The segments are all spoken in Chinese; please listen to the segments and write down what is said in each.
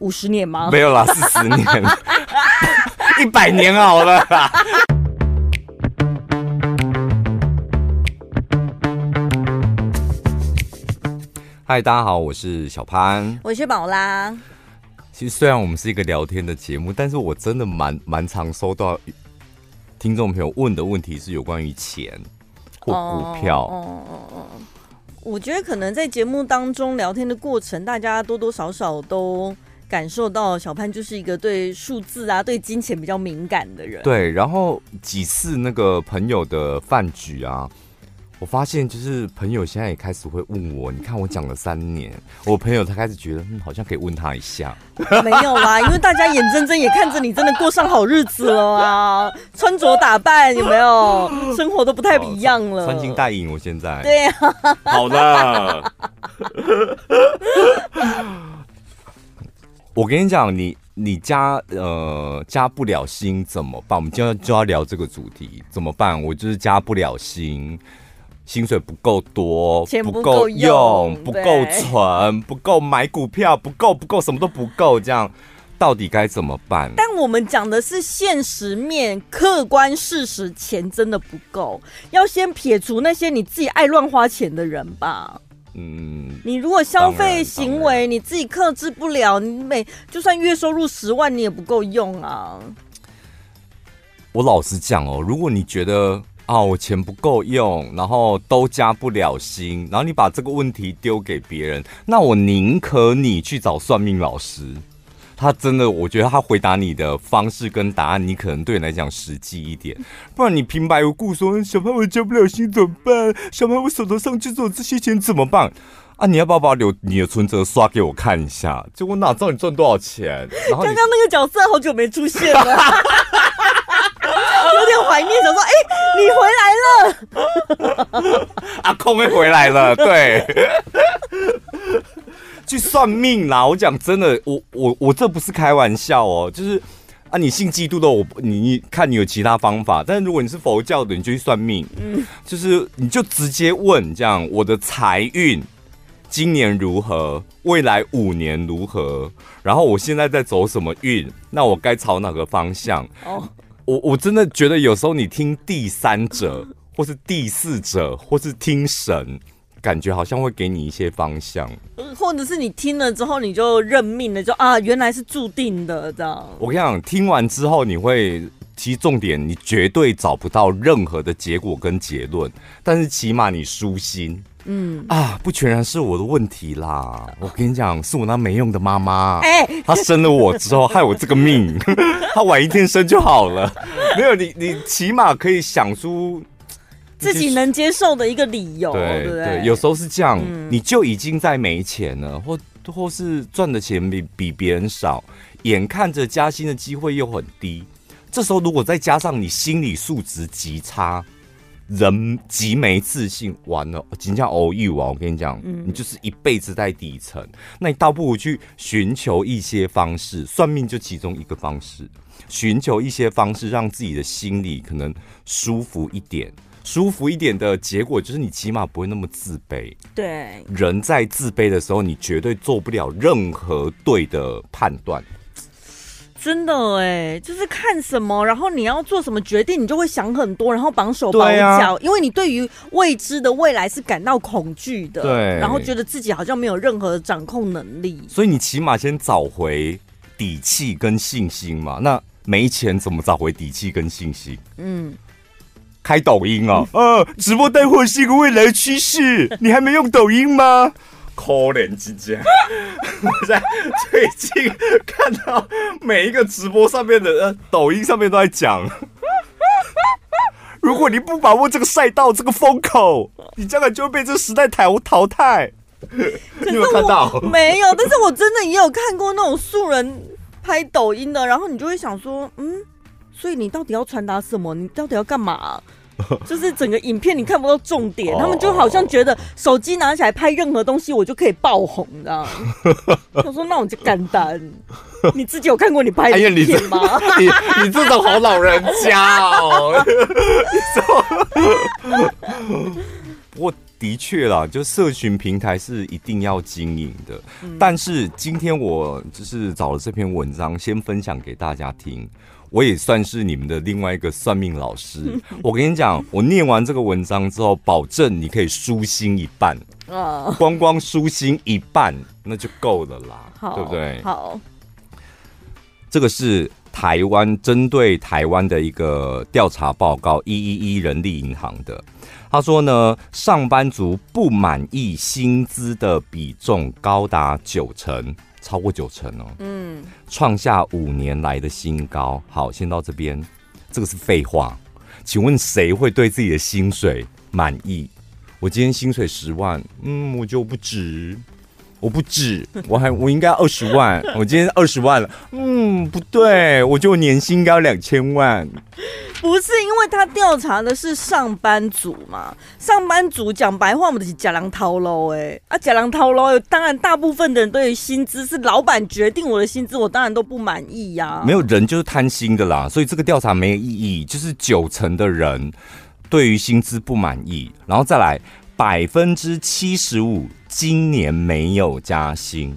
五十年吗？没有啦，四十年，一百年好了啦。嗨，大家好，我是小潘，我是宝拉。其实虽然我们是一个聊天的节目，但是我真的蛮蛮常收到听众朋友问的问题是有关于钱或股票。哦哦哦。我觉得可能在节目当中聊天的过程，大家多多少少都。感受到小潘就是一个对数字啊、对金钱比较敏感的人。对，然后几次那个朋友的饭局啊，我发现就是朋友现在也开始会问我，你看我讲了三年，我朋友他开始觉得，嗯，好像可以问他一下。没有啦，因为大家眼睁睁也看着你真的过上好日子了啊，穿着打扮有没有，生活都不太一样了，穿金戴银，我现在。对呀、啊。好的。我跟你讲，你你加呃加不了薪怎么办？我们今天就要聊这个主题，怎么办？我就是加不了薪，薪水不够多，钱不够用，不够存，不够买股票，不够不够，什么都不够，这样到底该怎么办？但我们讲的是现实面，客观事实，钱真的不够，要先撇除那些你自己爱乱花钱的人吧。嗯，你如果消费行为你自己克制不了，你每就算月收入十万，你也不够用啊。我老实讲哦，如果你觉得啊，我钱不够用，然后都加不了薪，然后你把这个问题丢给别人，那我宁可你去找算命老师。他真的，我觉得他回答你的方式跟答案，你可能对你来讲实际一点。不然你平白无故说小潘我交不了心怎么办？小潘我手头上就只有这些钱怎么办？啊，你要不要把留你的存折刷给我看一下？就我哪知道你赚多少钱？刚刚那个角色好久没出现了，有点怀念，想说，哎、欸，你回来了，阿空也回来了，对。去算命啦！我讲真的，我我我这不是开玩笑哦，就是啊，你信基督的，我你你看你有其他方法，但是如果你是佛教的，你就去算命，嗯，就是你就直接问这样，我的财运今年如何，未来五年如何，然后我现在在走什么运，那我该朝哪个方向？哦，我我真的觉得有时候你听第三者，或是第四者，或是听神。感觉好像会给你一些方向，或者是你听了之后你就认命了，就啊，原来是注定的这样。我跟你讲，听完之后你会，其实重点你绝对找不到任何的结果跟结论，但是起码你舒心。嗯啊，不全然是我的问题啦。我跟你讲，是我那没用的妈妈，哎，她生了我之后害我这个命，她晚一天生就好了。没有你，你起码可以想出。自己能接受的一个理由，对对，对，有时候是这样，嗯，你就已经在没钱了，或或是赚的钱比比别人少，眼看着加薪的机会又很低，这时候如果再加上你心理素质极差，人极没自信，完了，真叫偶遇啊！我跟你讲，嗯，你就是一辈子在底层，那你倒不如去寻求一些方式，算命就其中一个方式，寻求一些方式，让自己的心里可能舒服一点。舒服一点的结果就是你起码不会那么自卑。对，人在自卑的时候，你绝对做不了任何对的判断。真的哎，就是看什么，然后你要做什么决定，你就会想很多，然后绑手绑脚，啊，因为你对于未知的未来是感到恐惧的。对，然后觉得自己好像没有任何的掌控能力。所以你起码先找回底气跟信心嘛。那没钱怎么找回底气跟信心？嗯。开抖音哦！呃、啊，直播带货是一个未来趋势。你还没用抖音吗？可怜之家，我 在最近看到每一个直播上面的呃，抖音上面都在讲，如果你不把握这个赛道、这个风口，你将来就会被这个时代淘淘汰。你有看到？没有，但是我真的也有看过那种素人拍抖音的，然后你就会想说，嗯，所以你到底要传达什么？你到底要干嘛？就是整个影片你看不到重点，他们就好像觉得手机拿起来拍任何东西，我就可以爆红，你知道吗？他说：“那我就干单。”你自己有看过你拍的影片吗？哎、你你这种好老人家哦。不过的确啦，就社群平台是一定要经营的。嗯、但是今天我就是找了这篇文章，先分享给大家听。我也算是你们的另外一个算命老师。我跟你讲，我念完这个文章之后，保证你可以舒心一半。哦，光光舒心一半那就够了啦，对不对？好，这个是台湾针对台湾的一个调查报告，一一一人力银行的。他说呢，上班族不满意薪资的比重高达九成，超过九成哦。嗯，创下五年来的新高。好，先到这边，这个是废话。请问谁会对自己的薪水满意？我今天薪水十万，嗯，我就不止。我不止，我还我应该二十万，我今天二十万了，嗯，不对，我觉得我年薪应该要两千万。不是因为他调查的是上班族嘛？上班族讲白话，我们是假狼掏喽，哎，啊，假狼掏喽，当然大部分的人对于薪资是老板决定我的薪资，我当然都不满意呀、啊。没有人就是贪心的啦，所以这个调查没有意义，就是九成的人对于薪资不满意，然后再来。百分之七十五今年没有加薪，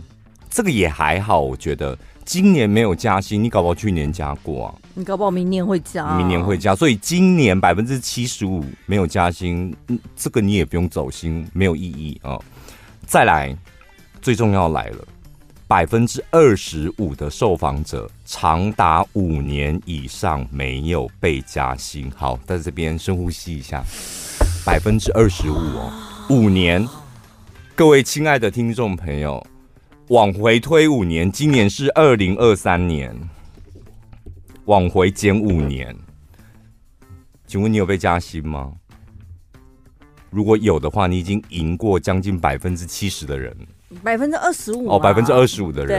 这个也还好，我觉得今年没有加薪，你搞不好去年加过啊？你搞不好明年会加啊，明年会加，所以今年百分之七十五没有加薪，这个你也不用走心，没有意义啊。再来，最重要来了，百分之二十五的受访者长达五年以上没有被加薪。好，在这边深呼吸一下。百分之二十五哦，五年，各位亲爱的听众朋友，往回推五年，今年是二零二三年，往回减五年，请问你有被加薪吗？如果有的话，你已经赢过将近百分之七十的人，百分之二十五哦，百分之二十五的人，对，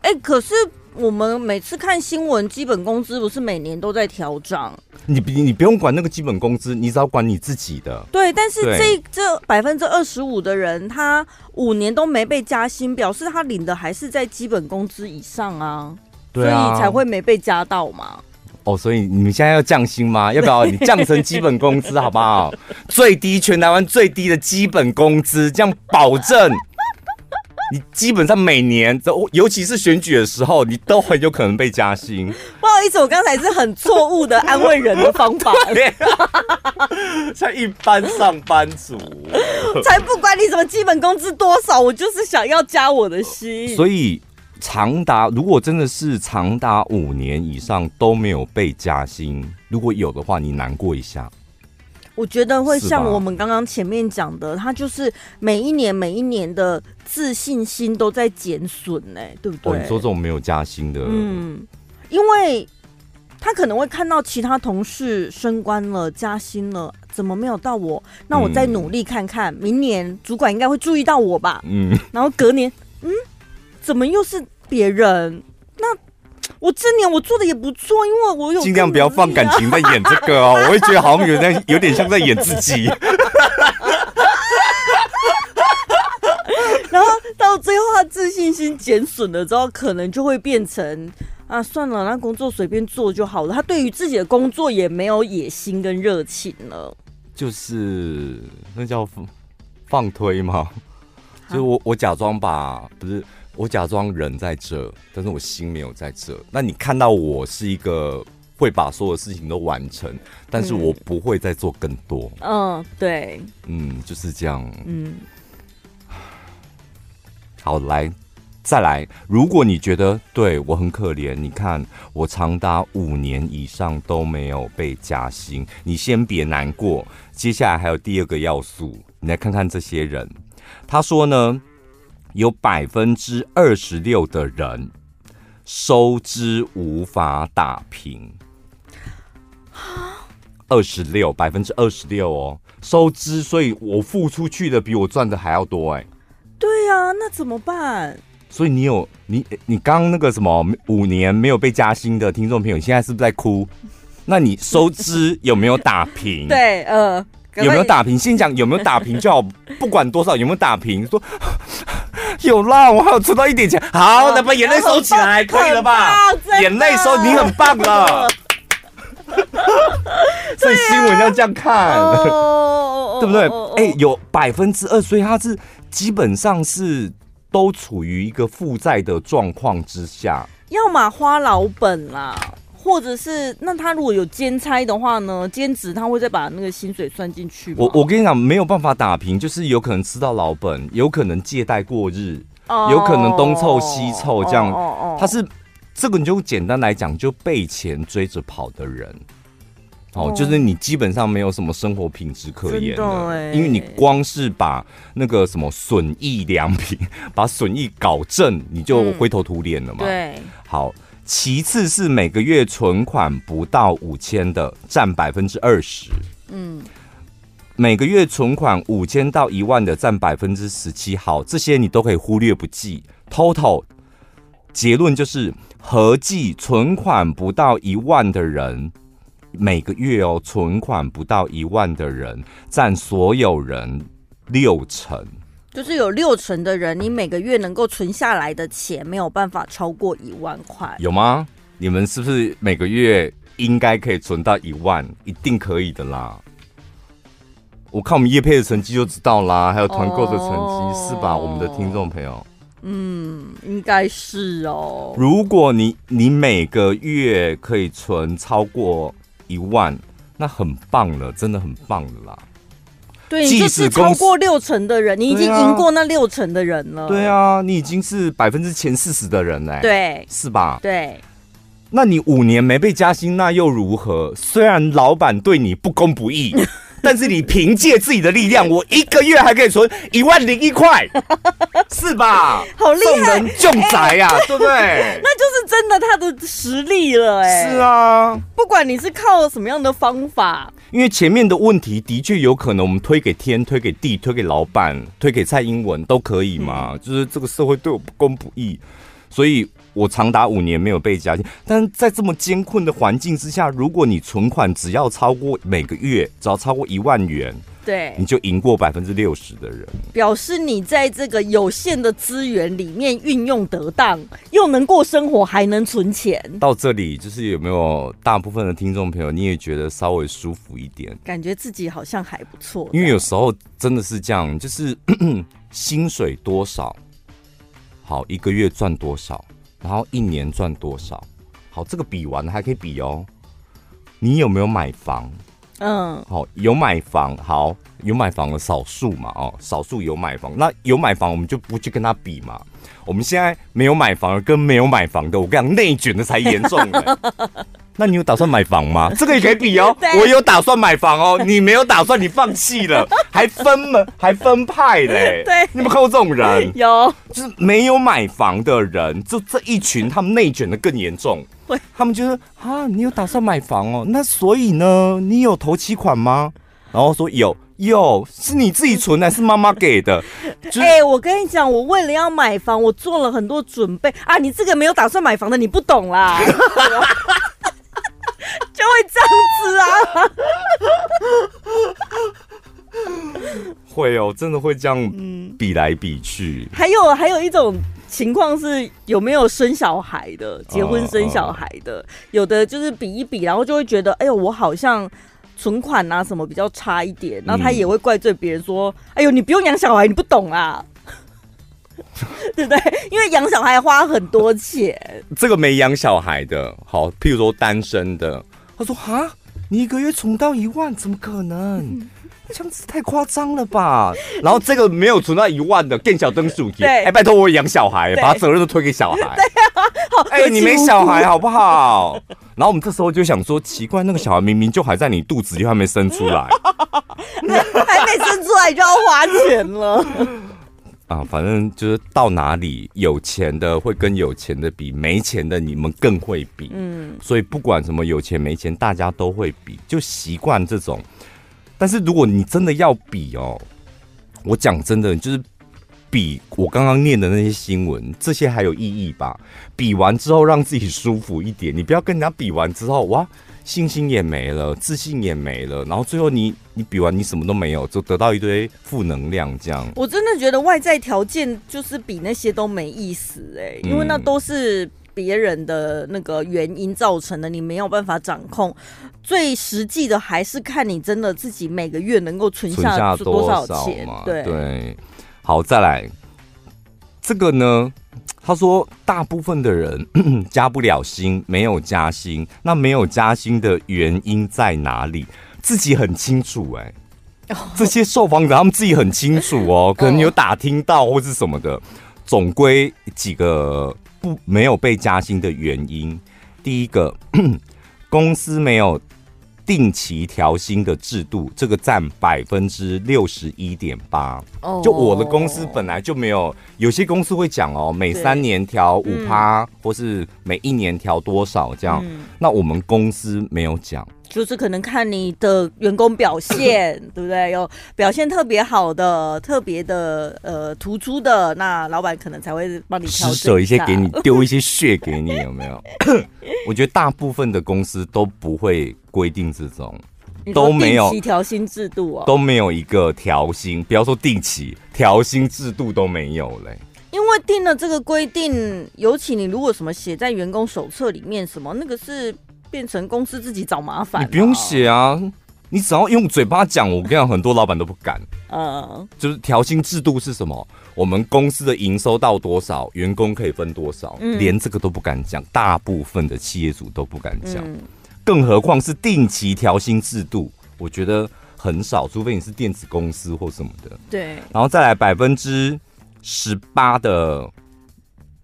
哎、欸，可是。我们每次看新闻，基本工资不是每年都在调涨？你你不用管那个基本工资，你只要管你自己的。对，但是这这百分之二十五的人，他五年都没被加薪，表示他领的还是在基本工资以上啊，对啊，所以才会没被加到嘛。哦，所以你们现在要降薪吗？要不要你降成基本工资好不好？最低，全台湾最低的基本工资，这样保证。你基本上每年都，尤其是选举的时候，你都很有可能被加薪。不好意思，我刚才是很错误的安慰人的方法。像一般上班族，才不管你什么基本工资多少，我就是想要加我的薪。所以长达如果真的是长达五年以上都没有被加薪，如果有的话，你难过一下。我觉得会像我们刚刚前面讲的，他就是每一年每一年的自信心都在减损，呢，对不对？哦，你说这种没有加薪的，嗯，因为他可能会看到其他同事升官了、加薪了，怎么没有到我？那我再努力看看，嗯，明年主管应该会注意到我吧？嗯，然后隔年，嗯，怎么又是别人？那。我这年我做的也不错，因为我有尽量不要放感情在演这个哦，我会觉得好像有点有点像在演自己。然后到最后他自信心减损了之后，可能就会变成啊，算了，那工作随便做就好了。他对于自己的工作也没有野心跟热情了，就是那叫放推吗？就是我我假装把，不是。我假装人在这，但是我心没有在这。那你看到我是一个会把所有事情都完成，但是我不会再做更多。嗯，对，嗯，就是这样。嗯，好，来，再来。如果你觉得对我很可怜，你看我长达五年以上都没有被加薪，你先别难过。接下来还有第二个要素，你来看看这些人。他说呢，有百分之二十六的人收支无法打平，二十六百分之二十六哦，收支，所以我付出去的比我赚的还要多哎。对呀，那怎么办？所以你有你你刚刚那个什么五年没有被加薪的听众朋友，你现在是不是在哭？那你收支有没有打平？对，呃，有没有打平？先讲有没有打平就好，不管多少有没有打平，说。有啦，我还有存到一点钱。好，那把眼泪收起来，可以了吧？眼泪收，你很棒了。所以新闻要这样看。对不对？哎、有百分之二，所以他是基本上是都处于一个负债的状况之下，要么花老本啦。或者是那他如果有兼差的话呢？兼职他会再把那个薪水算进去吗？我我跟你讲，没有办法打平，就是有可能吃到老本，有可能借贷过日，哦、有可能东凑西凑这样。哦哦哦、他是这个，你就简单来讲，就被钱追着跑的人。哦，哦就是你基本上没有什么生活品质可言的，因为你光是把那个什么损益良平，把损益搞正，你就灰头土脸了嘛。嗯、对，好。其次是每个月存款不到五千的占百分之二十，嗯，每个月存款五千到一万的占百分之十七。好，这些你都可以忽略不计。Total 结论就是，合计存款不到一万的人，每个月哦，存款不到一万的人占所有人六成。就是有六成的人，你每个月能够存下来的钱没有办法超过一万块，有吗？你们是不是每个月应该可以存到一万？一定可以的啦！我看我们叶配的成绩就知道啦，还有团购的成绩、哦、是吧？我们的听众朋友，嗯，应该是哦。如果你你每个月可以存超过一万，那很棒了，真的很棒的啦。对，你就是超过六成的人，你已经赢过那六成的人了。对啊，你已经是百分之前四十的人嘞。对，是吧？对。那你五年没被加薪，那又如何？虽然老板对你不公不义，但是你凭借自己的力量，我一个月还可以存一万零一块，是吧？好厉害，重宅呀，对不对？那就是真的他的实力了，哎。是啊，不管你是靠什么样的方法。因为前面的问题的确有可能，我们推给天、推给地、推给老板、推给蔡英文都可以嘛？嗯、就是这个社会对我不公不义，所以我长达五年没有被加薪。但是在这么艰困的环境之下，如果你存款只要超过每个月只要超过一万元。对，你就赢过百分之六十的人，表示你在这个有限的资源里面运用得当，又能过生活，还能存钱。到这里，就是有没有大部分的听众朋友，你也觉得稍微舒服一点，感觉自己好像还不错。因为有时候真的是这样，就是 薪水多少，好，一个月赚多少，然后一年赚多少，好，这个比完还可以比哦。你有没有买房？嗯，好，有买房，好，有买房的少数嘛，哦，少数有买房，那有买房我们就不去跟他比嘛。我们现在没有买房跟没有买房的，我跟你讲，内卷的才严重。那你有打算买房吗？这个也可以比哦。我有打算买房哦，你没有打算，你放弃了，还分门，还分派嘞。对，你有没有看过这种人？有，就是没有买房的人，就这一群，他们内卷的更严重。他们就是啊，你有打算买房哦？那所以呢，你有头期款吗？然后说有，有，是你自己存 还是妈妈给的？哎、就是欸，我跟你讲，我为了要买房，我做了很多准备啊。你这个没有打算买房的，你不懂啦，就会这样子啊。会哦，真的会这样比来比去。还有还有一种。情况是有没有生小孩的，结婚生小孩的，有的就是比一比，然后就会觉得，哎呦，我好像存款啊什么比较差一点，然后他也会怪罪别人说，哎呦，你不用养小孩，你不懂啊，对不对？因为养小孩花很多钱。这个没养小孩的，好，譬如说单身的，他说啊，你一个月存到一万，怎么可能？嗯这样子太夸张了吧？然后这个没有存到一万的更小灯数，哎，拜托我养小孩，把责任都推给小孩。对啊，哎，你没小孩好不好？然后我们这时候就想说，奇怪，那个小孩明明就还在你肚子里，还没生出来，还没生出来就要花钱了。啊，反正就是到哪里有钱的会跟有钱的比，没钱的你们更会比。嗯，所以不管什么有钱没钱，大家都会比，就习惯这种。但是如果你真的要比哦，我讲真的，就是比我刚刚念的那些新闻，这些还有意义吧？比完之后让自己舒服一点，你不要跟人家比完之后，哇，信心也没了，自信也没了，然后最后你你比完你什么都没有，就得到一堆负能量这样。我真的觉得外在条件就是比那些都没意思哎，因为那都是别人的那个原因造成的，你没有办法掌控。最实际的还是看你真的自己每个月能够存下多少钱。对对，好，再来这个呢？他说，大部分的人 加不了薪，没有加薪，那没有加薪的原因在哪里？自己很清楚哎、欸，这些受访者他们自己很清楚哦，可能有打听到或是什么的。总归几个不没有被加薪的原因，第一个，公司没有定期调薪的制度，这个占百分之六十一点八。哦就我的公司本来就没有，有些公司会讲哦，每三年调五趴，或是每一年调多少这样。嗯、那我们公司没有讲。就是可能看你的员工表现，对不对？有表现特别好的、特别的呃突出的，那老板可能才会帮你施舍一些给你，丢一些血给你，有没有？我觉得大部分的公司都不会规定之中，都没有调薪制度哦，都没有一个调薪，不要说定期调薪制度都没有嘞。因为定了这个规定，尤其你如果什么写在员工手册里面，什么那个是。变成公司自己找麻烦，你不用写啊，你只要用嘴巴讲。我跟你讲，很多老板都不敢。嗯，就是调薪制度是什么？我们公司的营收到多少，员工可以分多少，嗯、连这个都不敢讲。大部分的企业主都不敢讲，嗯、更何况是定期调薪制度，我觉得很少，除非你是电子公司或什么的。对，然后再来百分之十八的。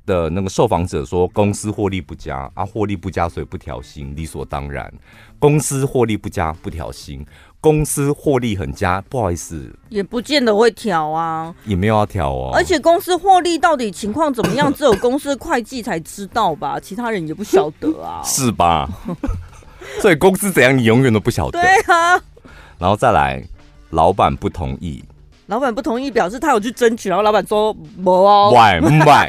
的那个受访者说，公司获利不佳啊，获利不佳，所以不调薪，理所当然。公司获利不佳，不调薪；公司获利很佳，不好意思，也不见得会调啊，也没有要调哦。而且公司获利到底情况怎么样，只有公司的会计才知道吧，其他人也不晓得啊，是吧？所以公司怎样，你永远都不晓得。对啊，然后再来，老板不同意。老板不同意，表示他有去争取，然后老板说没哦。Why why？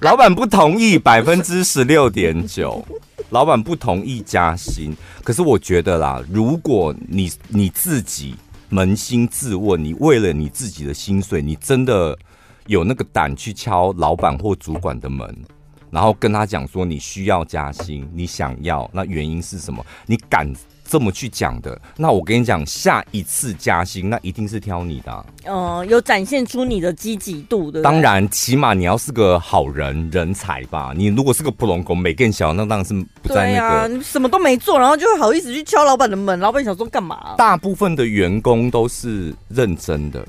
老板不同意，百分之十六点九。老板不同意加薪，可是我觉得啦，如果你你自己扪心自问，你为了你自己的薪水，你真的有那个胆去敲老板或主管的门，然后跟他讲说你需要加薪，你想要，那原因是什么？你敢？这么去讲的，那我跟你讲，下一次加薪，那一定是挑你的、啊。嗯，有展现出你的积极度的。当然，起码你要是个好人人才吧。你如果是个普通工，没更小，那当然是不在那个。对啊，你什么都没做，然后就会好意思去敲老板的门。老板想说干嘛？大部分的员工都是认真的，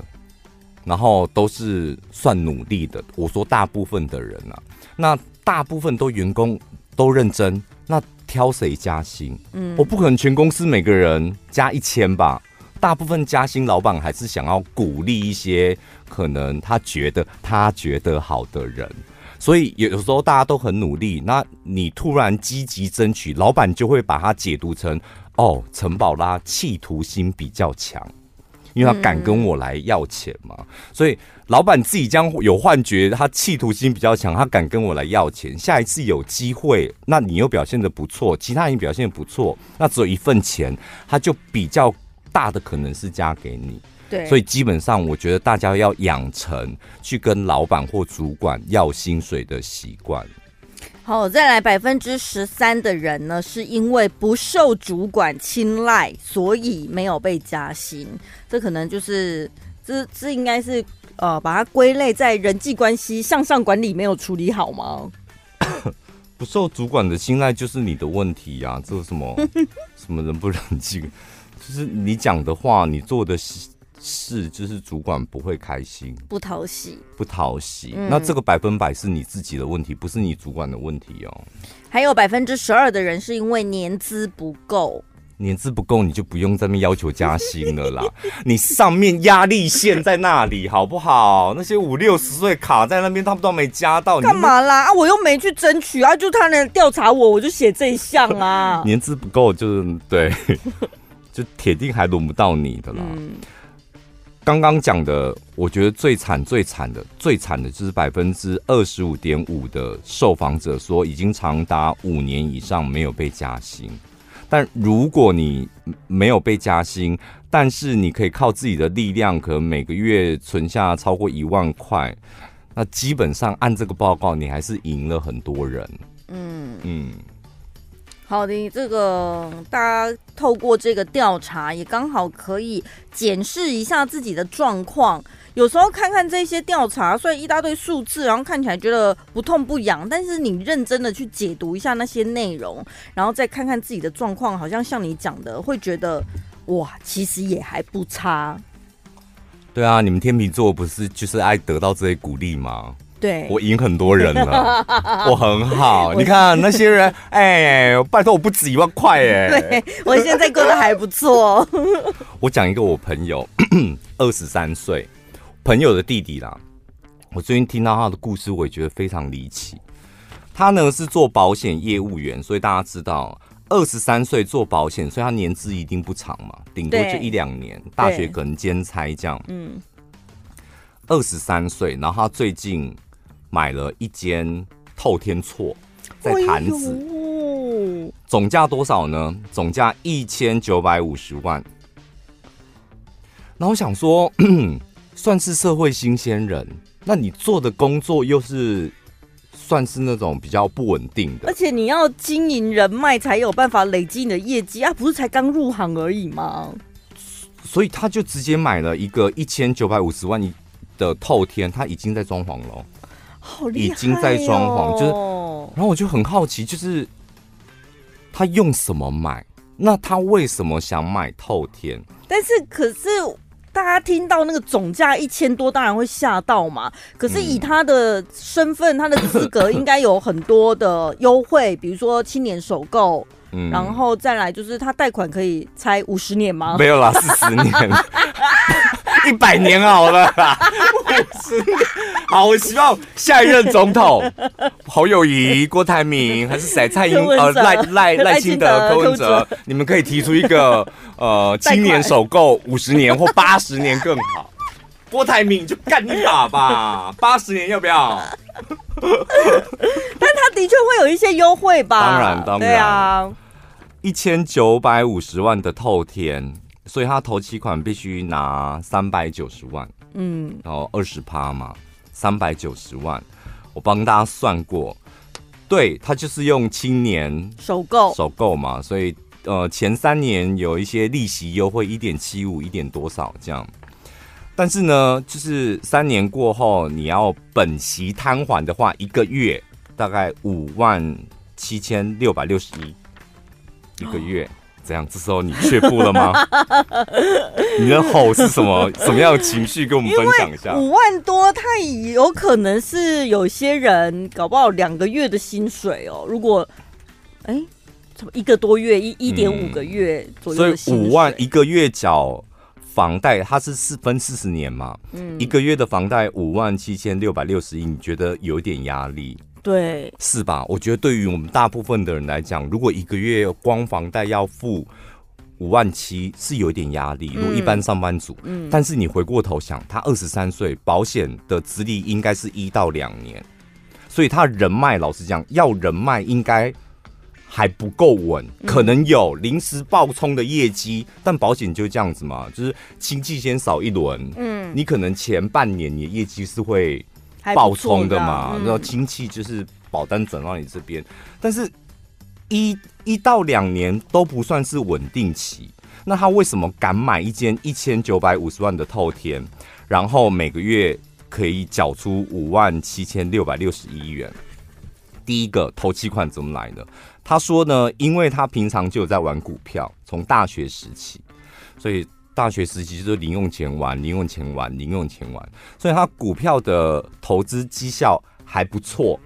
然后都是算努力的。我说大部分的人啊，那大部分都员工都认真，那。挑谁加薪？嗯，我不可能全公司每个人加一千吧。大部分加薪，老板还是想要鼓励一些可能他觉得他觉得好的人。所以有时候大家都很努力，那你突然积极争取，老板就会把它解读成哦，陈宝拉企图心比较强。因为他敢跟我来要钱嘛，嗯、所以老板自己将有幻觉，他企图心比较强，他敢跟我来要钱。下一次有机会，那你又表现的不错，其他人表现得不错，那只有一份钱，他就比较大的可能是加给你。对，所以基本上我觉得大家要养成去跟老板或主管要薪水的习惯。好，再来百分之十三的人呢，是因为不受主管青睐，所以没有被加薪。这可能就是，这这应该是呃，把它归类在人际关系向上管理没有处理好吗？不受主管的青睐就是你的问题呀、这是什么 什么人不人际？就是你讲的话，你做的是，就是主管不会开心，不讨喜，不讨喜。嗯、那这个百分百是你自己的问题，不是你主管的问题哦。还有百分之十二的人是因为年资不够，年资不够你就不用在那要求加薪了啦。你上面压力线在那里，好不好？那些五六十岁卡在那边，他们都没加到，干嘛啦？啊，我又没去争取啊，就他能调查我，我就写这一项啊。年资不够就是对，就铁定还轮不到你的啦。嗯刚刚讲的，我觉得最惨、最惨的、最惨的就是百分之二十五点五的受访者说，已经长达五年以上没有被加薪。但如果你没有被加薪，但是你可以靠自己的力量，可能每个月存下超过一万块，那基本上按这个报告，你还是赢了很多人。嗯嗯。好的，这个大家透过这个调查，也刚好可以检视一下自己的状况。有时候看看这些调查，虽然一大堆数字，然后看起来觉得不痛不痒，但是你认真的去解读一下那些内容，然后再看看自己的状况，好像像你讲的，会觉得哇，其实也还不差。对啊，你们天秤座不是就是爱得到这些鼓励吗？对，我赢很多人了，我很好。你看那些人，哎、欸，拜托我不止一万块哎。对，我现在过得还不错。我讲一个我朋友，二十三岁，朋友的弟弟啦。我最近听到他的故事，我也觉得非常离奇。他呢是做保险业务员，所以大家知道，二十三岁做保险，所以他年资一定不长嘛，顶多就一两年，大学可能兼差这样。嗯，二十三岁，然后他最近。买了一间透天厝，在潭子，哎，总价多少呢？总价一千九百五十万。那我想说，算是社会新鲜人，那你做的工作又是算是那种比较不稳定的，而且你要经营人脉才有办法累积你的业绩啊，不是才刚入行而已吗？所以他就直接买了一个一千九百五十万的透天，他已经在装潢了。哦、已经在装潢，就是，然后我就很好奇，就是他用什么买？那他为什么想买透天？但是，可是大家听到那个总价一千多，当然会吓到嘛。可是以他的身份，嗯、他的资格，应该有很多的优惠，比如说青年首购，嗯，然后再来就是他贷款可以拆五十年吗？没有啦，四十年。一百年好了啦，好，我希望下一任总统侯友谊、郭台铭还是谁？蔡英呃赖赖赖清德、柯文哲，你们可以提出一个呃 青年首购五十年或八十年更好。郭台铭就干一把吧，八十年要不要？但他的确会有一些优惠吧？当然，当然，对啊，一千九百五十万的透天。所以他头期款必须拿三百九十万，嗯，然后二十趴嘛，三百九十万，我帮大家算过，对，他就是用青年首购首购嘛，所以呃前三年有一些利息优惠，一点七五，一点多少这样，但是呢，就是三年过后你要本息摊还的话，一个月大概五万七千六百六十一，一个月。哦这样，这时候你却步了吗？你的吼是什么？什么样的情绪？跟我们分享一下。五万多，他有可能是有些人搞不好两个月的薪水哦。如果哎，怎么一个多月一一点五个月左右所以五万一个月缴房贷，它是四分四十年嘛？嗯，一个月的房贷五万七千六百六十一，你觉得有一点压力？对，是吧？我觉得对于我们大部分的人来讲，如果一个月光房贷要付五万七，是有一点压力。如果一般上班族，嗯，但是你回过头想，他二十三岁，保险的资历应该是一到两年，所以他人脉，老实讲，要人脉应该还不够稳，可能有临时爆冲的业绩，但保险就这样子嘛，就是亲戚先扫一轮，嗯，你可能前半年你的业绩是会。爆冲的嘛，然后亲戚就是保单转到你这边，但是一一到两年都不算是稳定期，那他为什么敢买一间一千九百五十万的透天，然后每个月可以缴出五万七千六百六十一元？第一个头期款怎么来的？他说呢，因为他平常就有在玩股票，从大学时期，所以。大学时期就是零用钱玩，零用钱玩，零用钱玩，所以他股票的投资绩效还不错。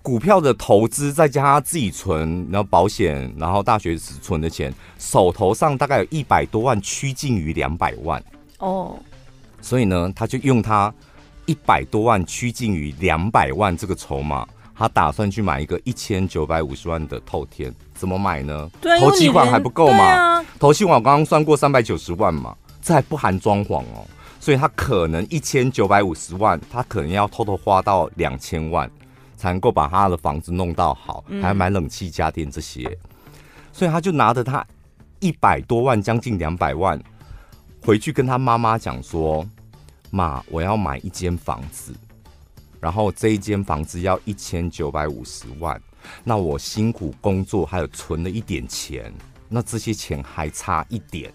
股票的投资再加他自己存，然后保险，然后大学时存的钱，手头上大概有一百多万，趋近于两百万哦。所以呢，他就用他一百多万，趋近于两百万这个筹码。他打算去买一个一千九百五十万的透天，怎么买呢？对，头期款还不够嘛？头期款我刚刚算过三百九十万嘛，这还不含装潢哦，所以他可能一千九百五十万，他可能要偷偷花到两千万，才能够把他的房子弄到好，还要买冷气、家电这些，嗯、所以他就拿着他一百多万，将近两百万，回去跟他妈妈讲说：“妈，我要买一间房子。”然后这一间房子要一千九百五十万，那我辛苦工作还有存了一点钱，那这些钱还差一点，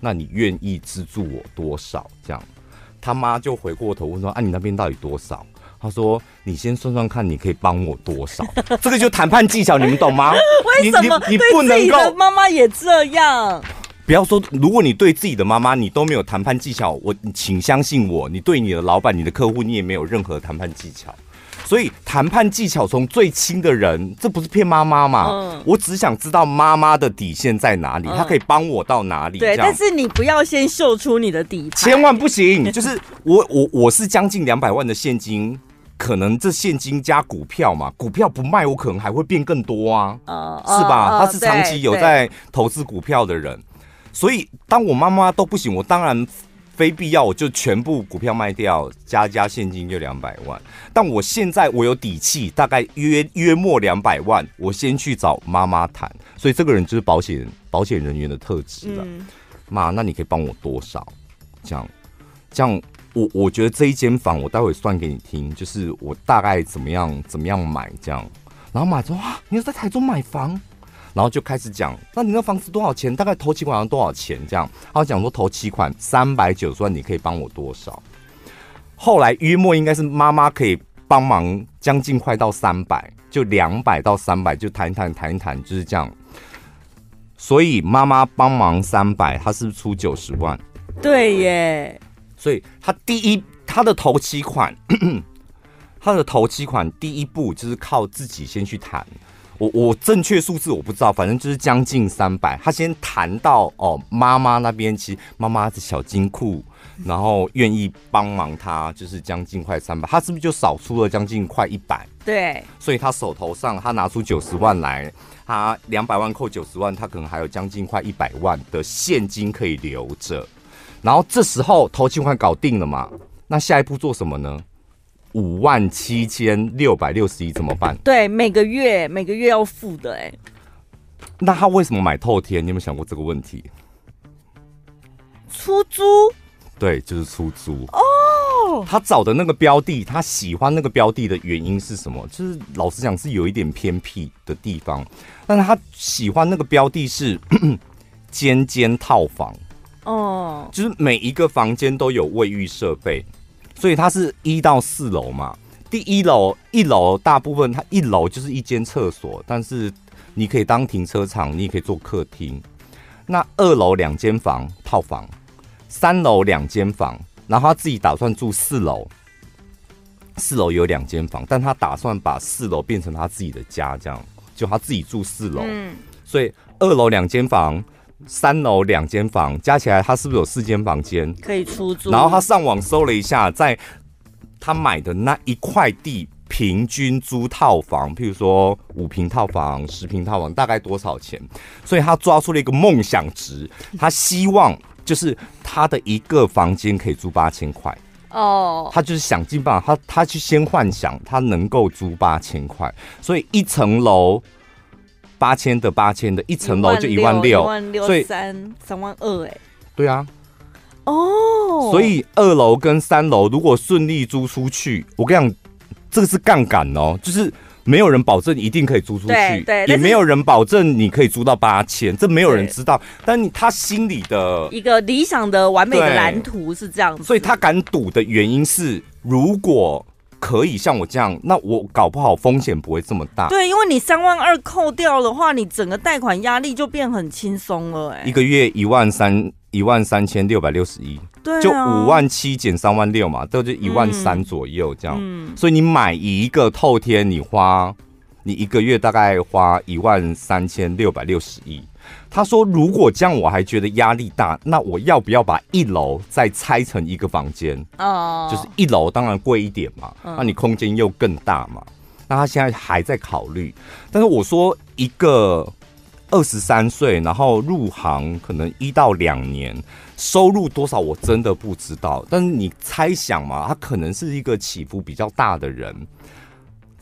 那你愿意资助我多少？这样，他妈就回过头问说：“啊，你那边到底多少？”他说：“你先算算看，你可以帮我多少？” 这个就谈判技巧，你们懂吗？为什么你，你，你不能够妈妈也这样？不要说，如果你对自己的妈妈你都没有谈判技巧，我请相信我，你对你的老板、你的客户，你也没有任何谈判技巧。所以谈判技巧从最亲的人，这不是骗妈妈嘛？嗯，我只想知道妈妈的底线在哪里，她可以帮我到哪里。对，但是你不要先秀出你的底牌，千万不行。就是我我我是将近两百万的现金，可能这现金加股票嘛，股票不卖，我可能还会变更多啊，是吧？他是长期有在投资股票的人。所以，当我妈妈都不行，我当然非必要，我就全部股票卖掉，加加现金就两百万。但我现在我有底气，大概约约莫两百万，我先去找妈妈谈。所以这个人就是保险保险人员的特质了。妈、嗯，那你可以帮我多少？这样，这样，我我觉得这一间房，我待会算给你听，就是我大概怎么样怎么样买这样。然后买说哇，你要在台中买房？然后就开始讲，那你那房子多少钱？大概头期款要多少钱？这样，他讲说头期款三百九十万，你可以帮我多少？后来约莫应该是妈妈可以帮忙将近快到三百，就两百到三百，就谈一谈谈一谈，就是这样。所以妈妈帮忙三百，他是不是出九十万？对耶。所以他第一他的头期款，他的头期款第一步就是靠自己先去谈。我我正确数字我不知道，反正就是将近三百。他先谈到哦，妈妈那边其实妈妈的小金库，然后愿意帮忙他，就是将近快三百。他是不是就少出了将近快一百？对。所以他手头上他拿出九十万来，他两百万扣九十万，他可能还有将近快一百万的现金可以留着。然后这时候投期款搞定了嘛？那下一步做什么呢？五万七千六百六十一怎么办？对，每个月每个月要付的哎。那他为什么买透天？你有没有想过这个问题？出租？对，就是出租哦。他找的那个标的，他喜欢那个标的的原因是什么？就是老实讲是有一点偏僻的地方，但是他喜欢那个标的是 间间套房哦，就是每一个房间都有卫浴设备。所以它是一到四楼嘛，第一楼一楼大部分它一楼就是一间厕所，但是你可以当停车场，你也可以做客厅。那二楼两间房套房，三楼两间房，然后他自己打算住四楼，四楼有两间房，但他打算把四楼变成他自己的家，这样就他自己住四楼。嗯，所以二楼两间房。三楼两间房加起来，他是不是有四间房间可以出租？然后他上网搜了一下，在他买的那一块地，平均租套房，譬如说五平套房、十平套房，大概多少钱？所以他抓出了一个梦想值，他希望就是他的一个房间可以租八千块哦。他就是想尽办法，他他去先幻想他能够租八千块，所以一层楼。八千的八千的一层楼就一万六，所以三三万二哎，对啊，哦，所以二楼跟三楼如果顺利租出去，我跟你讲，这个是杠杆哦，就是没有人保证一定可以租出去，对，也没有人保证你可以租到八千，这没有人知道，但你他心里的一个理想的完美的蓝图是这样子，所以他敢赌的原因是如果。可以像我这样，那我搞不好风险不会这么大。对，因为你三万二扣掉的话，你整个贷款压力就变很轻松了。哎，一个月一万三，一万三千六百六十一，对，就五万七减三万六嘛，都就一万三左右这样。嗯，所以你买一个透天，你花你一个月大概花一万三千六百六十一。他说：“如果这样我还觉得压力大，那我要不要把一楼再拆成一个房间？哦，就是一楼当然贵一点嘛，那你空间又更大嘛。那他现在还在考虑。但是我说一个二十三岁，然后入行可能一到两年，收入多少我真的不知道。但是你猜想嘛，他可能是一个起伏比较大的人。”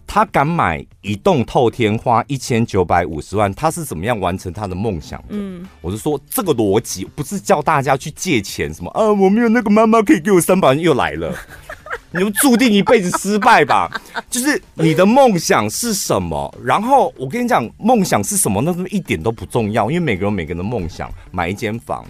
他敢买一栋透天，花一千九百五十万，他是怎么样完成他的梦想的？嗯，我是说这个逻辑不是叫大家去借钱什么啊，我没有那个妈妈可以给我三百万，又来了。你们注定一辈子失败吧。就是你的梦想是什么？然后我跟你讲，梦想是什么？那是一点都不重要，因为每个人每个人的梦想。买一间房，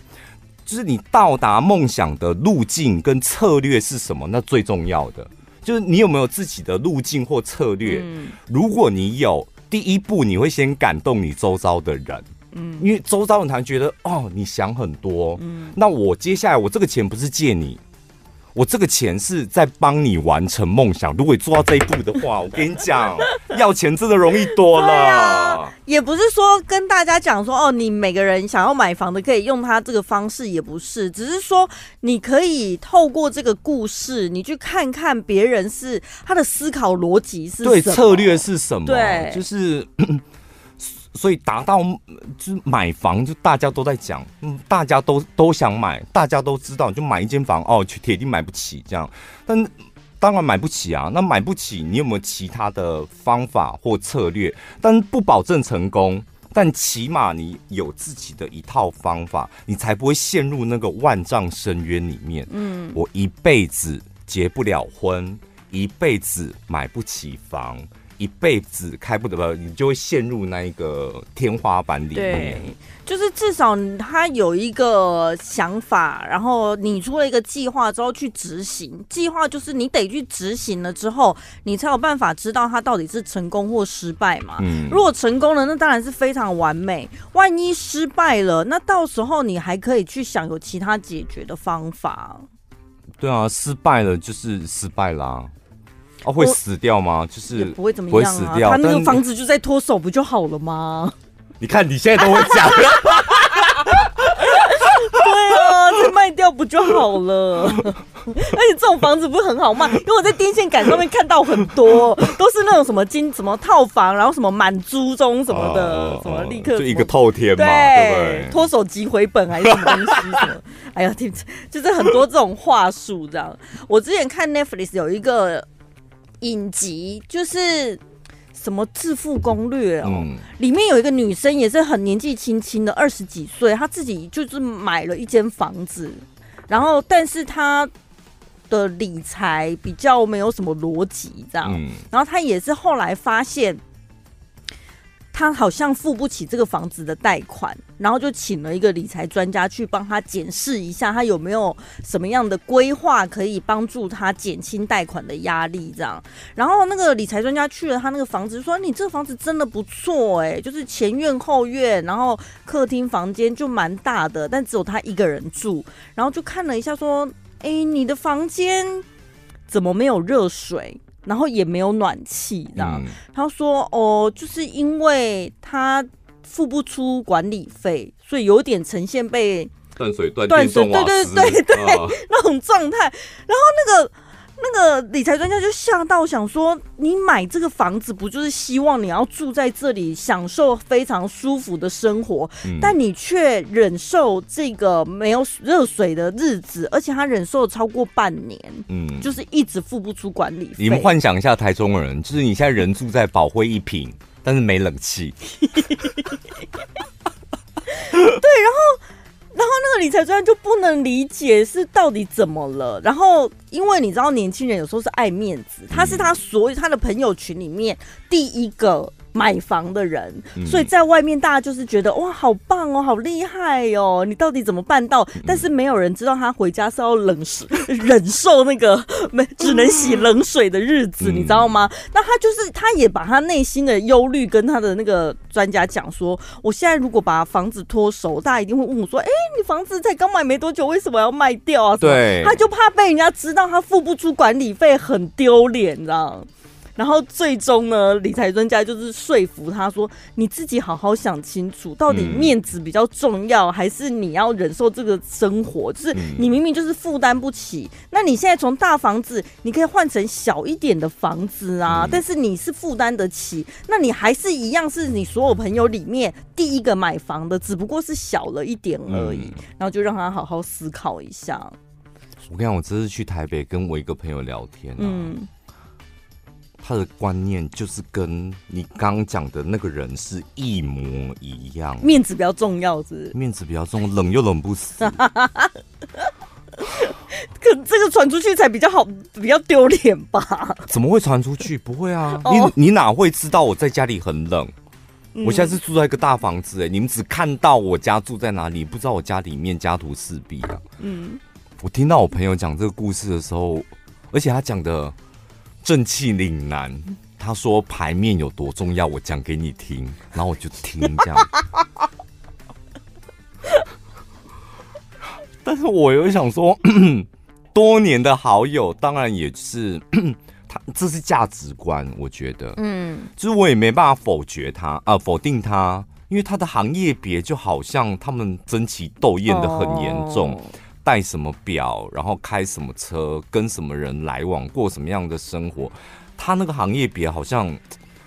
就是你到达梦想的路径跟策略是什么？那最重要的就是你有没有自己的路径或策略。嗯，如果你有，第一步你会先感动你周遭的人。嗯，因为周遭人他觉得哦，你想很多。嗯，那我接下来我这个钱不是借你，我这个钱是在帮你完成梦想。如果你做到这一步的话，我跟你讲，要钱真的容易多了。啊，也不是说跟大家讲说哦，你每个人想要买房的可以用他这个方式，也不是，只是说你可以透过这个故事，你去看看别人是他的思考逻辑是对，策略是什么，对，就是。所以达到就是买房，就大家都在讲，嗯，大家都都想买，大家都知道，就买一间房哦，铁定买不起这样。但当然买不起啊，那买不起，你有没有其他的方法或策略？但不保证成功，但起码你有自己的一套方法，你才不会陷入那个万丈深渊里面。嗯，我一辈子结不了婚，一辈子买不起房。一辈子开不得，你就会陷入那一个天花板里面。对，就是至少他有一个想法，然后你出了一个计划之后去执行。计划就是你得去执行了之后，你才有办法知道他到底是成功或失败嘛。嗯，如果成功了，那当然是非常完美。万一失败了，那到时候你还可以去想有其他解决的方法。对啊，失败了就是失败啦。哦，会死掉吗？就是不会怎么样啊。死掉，他那个房子就在脱手，不就好了吗？你看你现在都会讲。对啊，再卖掉不就好了？而且这种房子不是很好卖，因为我在电线杆上面看到很多，都是那种什么金什么套房，然后什么满租中什么的，呃、什么立刻就一个透天嘛，对？脱手即回本还是什么东西什么？哎呀，听就是很多这种话术这样。我之前看 Netflix 有一个。影集就是什么《致富攻略》哦，嗯、里面有一个女生也是很年纪轻轻的二十几岁，她自己就是买了一间房子，然后但是她的理财比较没有什么逻辑，这样，嗯、然后她也是后来发现。他好像付不起这个房子的贷款，然后就请了一个理财专家去帮他检视一下，他有没有什么样的规划可以帮助他减轻贷款的压力。这样，然后那个理财专家去了他那个房子，说：“你这个房子真的不错，哎，就是前院后院，然后客厅房间就蛮大的，但只有他一个人住。”然后就看了一下，说：“哎，你的房间怎么没有热水？”然后也没有暖气，这样。他说：“哦，就是因为他付不出管理费，所以有点呈现被断水断电送瓦斯，对对对对对，那种状态。然后那个。”那个理财专家就吓到，想说：“你买这个房子不就是希望你要住在这里，享受非常舒服的生活？嗯、但你却忍受这个没有热水的日子，而且他忍受了超过半年，嗯，就是一直付不出管理费。你们幻想一下，台中人就是你现在人住在宝辉一品，但是没冷气。对，然后。”然后那个理财专家就不能理解是到底怎么了。然后因为你知道年轻人有时候是爱面子，他是他所有他的朋友群里面第一个。买房的人，所以在外面大家就是觉得哇，好棒哦，好厉害哦，你到底怎么办到？但是没有人知道他回家是要冷食 忍受那个没只能洗冷水的日子，你知道吗？那他就是他也把他内心的忧虑跟他的那个专家讲说，我现在如果把房子脱手，大家一定会问我说，哎，你房子才刚买没多久，为什么要卖掉啊？对，他就怕被人家知道他付不出管理费，很丢脸，你知道。然后最终呢，理财专家就是说服他说：“你自己好好想清楚，到底面子比较重要，还是你要忍受这个生活？就是你明明就是负担不起，那你现在从大房子，你可以换成小一点的房子啊。但是你是负担得起，那你还是一样是你所有朋友里面第一个买房的，只不过是小了一点而已。然后就让他好好思考一下。我跟你讲，我这次去台北跟我一个朋友聊天啊。嗯。他的观念就是跟你刚讲的那个人是一模一样，面子比较重要是是？面子比较重，冷又冷不死。可这个传出去才比较好，比较丢脸吧？怎么会传出去？不会啊，你你哪会知道我在家里很冷？我现在是住在一个大房子，哎，你们只看到我家住在哪里，不知道我家里面家徒四壁啊。嗯，我听到我朋友讲这个故事的时候，而且他讲的正气凛然，他说牌面有多重要，我讲给你听，然后我就听这样。但是我又想说，多年的好友，当然也是 他。这是价值观，我觉得，嗯，就是我也没办法否决他啊、呃，否定他，因为他的行业别就好像他们争奇斗艳的很严重，戴、oh. 什么表，然后开什么车，跟什么人来往，过什么样的生活，他那个行业别好像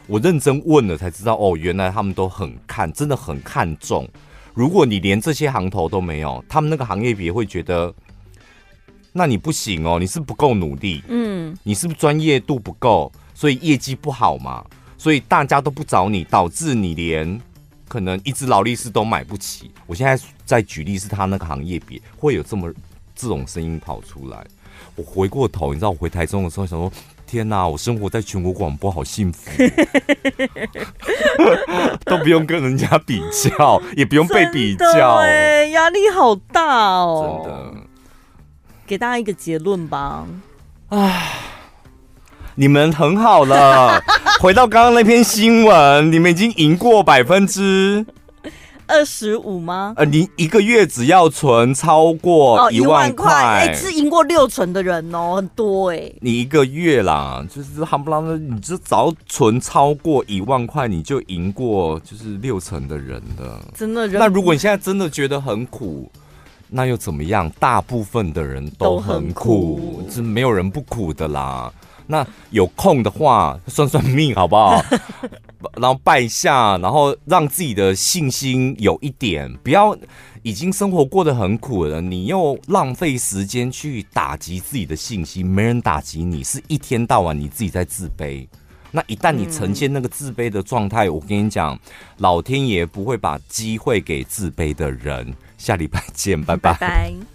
我认真问了才知道，哦，原来他们都很看，真的很看重。如果你连这些行头都没有，他们那个行业别会觉得。那你不行哦，你是不够努力，嗯，你是不是专业度不够，所以业绩不好嘛？所以大家都不找你，导致你连可能一只劳力士都买不起。我现在在举例是他那个行业别会有这么这种声音跑出来。我回过头，你知道我回台中的时候想说，天哪，我生活在全国广播好幸福，都不用跟人家比较，也不用被比较，哎，压力好大哦，真的。给大家一个结论吧。唉，你们很好了。回到刚刚那篇新闻，你们已经赢过百分之二十五吗？呃，你一个月只要存超过一万块，哎、哦，是赢过六成的人哦，很多哎。你一个月啦，就是夯不啷的，你只要存超过一万块，你就赢过就是六成的人了。真的？那如果你现在真的觉得很苦？那又怎么样？大部分的人都很苦，是没有人不苦的啦。那有空的话，算算命好不好？然后拜一下，然后让自己的信心有一点，不要已经生活过得很苦了，你又浪费时间去打击自己的信心。没人打击你，是一天到晚你自己在自卑。那一旦你呈现那个自卑的状态，我跟你讲，老天爷不会把机会给自卑的人。下礼拜见，拜拜。拜拜。